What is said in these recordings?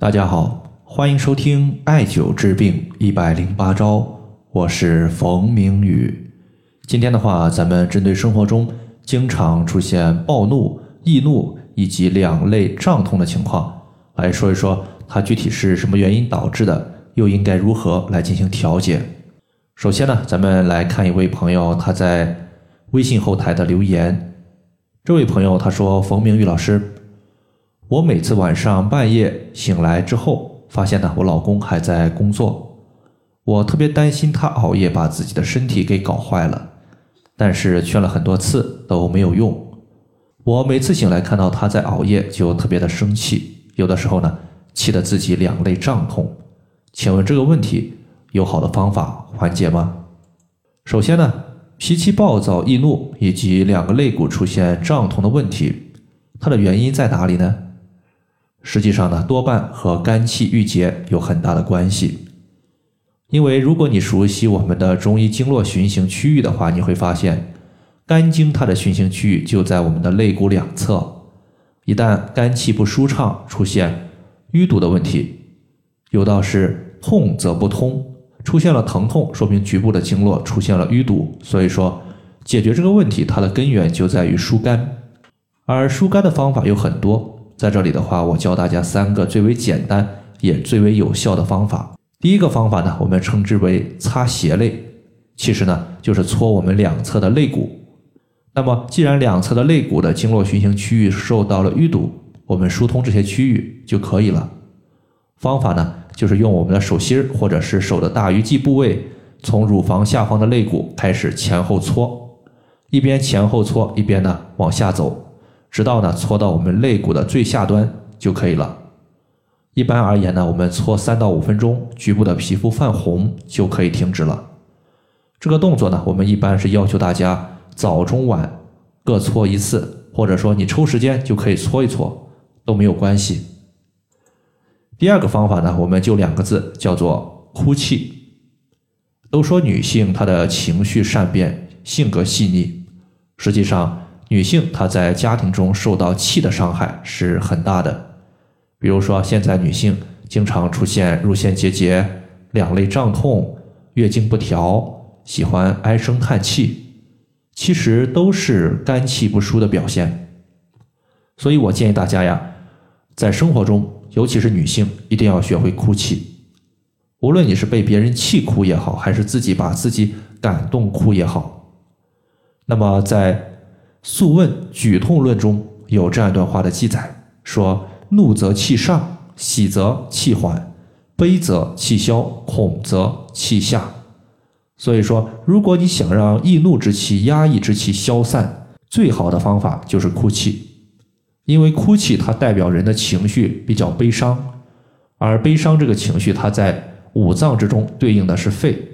大家好，欢迎收听艾灸治病一百零八招，我是冯明宇。今天的话，咱们针对生活中经常出现暴怒、易怒以及两肋胀痛的情况，来说一说它具体是什么原因导致的，又应该如何来进行调节。首先呢，咱们来看一位朋友他在微信后台的留言。这位朋友他说：“冯明宇老师。”我每次晚上半夜醒来之后，发现呢，我老公还在工作，我特别担心他熬夜把自己的身体给搞坏了，但是劝了很多次都没有用。我每次醒来看到他在熬夜，就特别的生气，有的时候呢，气得自己两肋胀痛。请问这个问题有好的方法缓解吗？首先呢，脾气暴躁、易怒以及两个肋骨出现胀痛的问题，它的原因在哪里呢？实际上呢，多半和肝气郁结有很大的关系。因为如果你熟悉我们的中医经络循行区域的话，你会发现，肝经它的循行区域就在我们的肋骨两侧。一旦肝气不舒畅，出现淤堵的问题，有道是痛则不通，出现了疼痛，说明局部的经络出现了淤堵。所以说，解决这个问题，它的根源就在于疏肝，而疏肝的方法有很多。在这里的话，我教大家三个最为简单也最为有效的方法。第一个方法呢，我们称之为擦斜肋，其实呢就是搓我们两侧的肋骨。那么，既然两侧的肋骨的经络循行区域受到了淤堵，我们疏通这些区域就可以了。方法呢，就是用我们的手心或者是手的大鱼际部位，从乳房下方的肋骨开始前后搓，一边前后搓，一边呢往下走。直到呢搓到我们肋骨的最下端就可以了。一般而言呢，我们搓三到五分钟，局部的皮肤泛红就可以停止了。这个动作呢，我们一般是要求大家早中晚各搓一次，或者说你抽时间就可以搓一搓，都没有关系。第二个方法呢，我们就两个字，叫做哭泣。都说女性她的情绪善变，性格细腻，实际上。女性她在家庭中受到气的伤害是很大的，比如说现在女性经常出现乳腺结节、两肋胀痛、月经不调、喜欢唉声叹气，其实都是肝气不舒的表现。所以我建议大家呀，在生活中，尤其是女性，一定要学会哭泣。无论你是被别人气哭也好，还是自己把自己感动哭也好，那么在。《素问·举痛论》中有这样一段话的记载，说：“怒则气上，喜则气缓，悲则气消，恐则气下。”所以说，如果你想让易怒之气、压抑之气消散，最好的方法就是哭泣，因为哭泣它代表人的情绪比较悲伤，而悲伤这个情绪，它在五脏之中对应的是肺，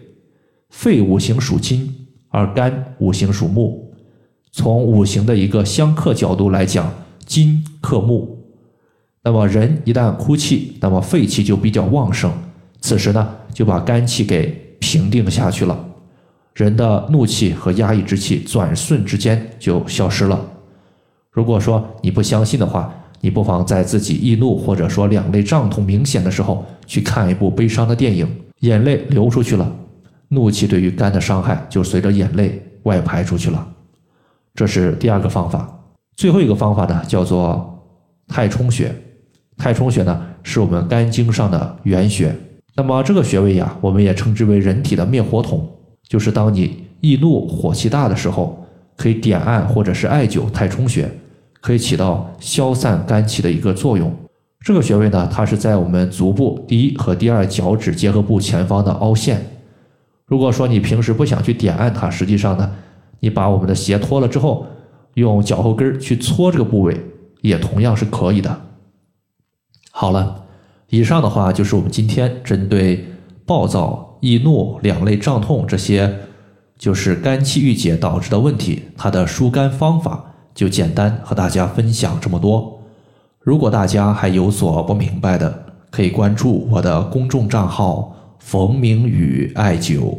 肺五行属金，而肝五行属木。从五行的一个相克角度来讲，金克木，那么人一旦哭泣，那么肺气就比较旺盛，此时呢就把肝气给平定下去了，人的怒气和压抑之气转瞬之间就消失了。如果说你不相信的话，你不妨在自己易怒或者说两肋胀痛明显的时候，去看一部悲伤的电影，眼泪流出去了，怒气对于肝的伤害就随着眼泪外排出去了。这是第二个方法，最后一个方法呢，叫做太冲穴。太冲穴呢，是我们肝经上的原穴。那么这个穴位呀，我们也称之为人体的灭火筒。就是当你易怒、火气大的时候，可以点按或者是艾灸太冲穴，可以起到消散肝气的一个作用。这个穴位呢，它是在我们足部第一和第二脚趾结合部前方的凹陷。如果说你平时不想去点按它，实际上呢。你把我们的鞋脱了之后，用脚后跟去搓这个部位，也同样是可以的。好了，以上的话就是我们今天针对暴躁、易怒、两肋胀痛这些，就是肝气郁结导致的问题，它的疏肝方法就简单和大家分享这么多。如果大家还有所不明白的，可以关注我的公众账号“冯明宇艾灸”。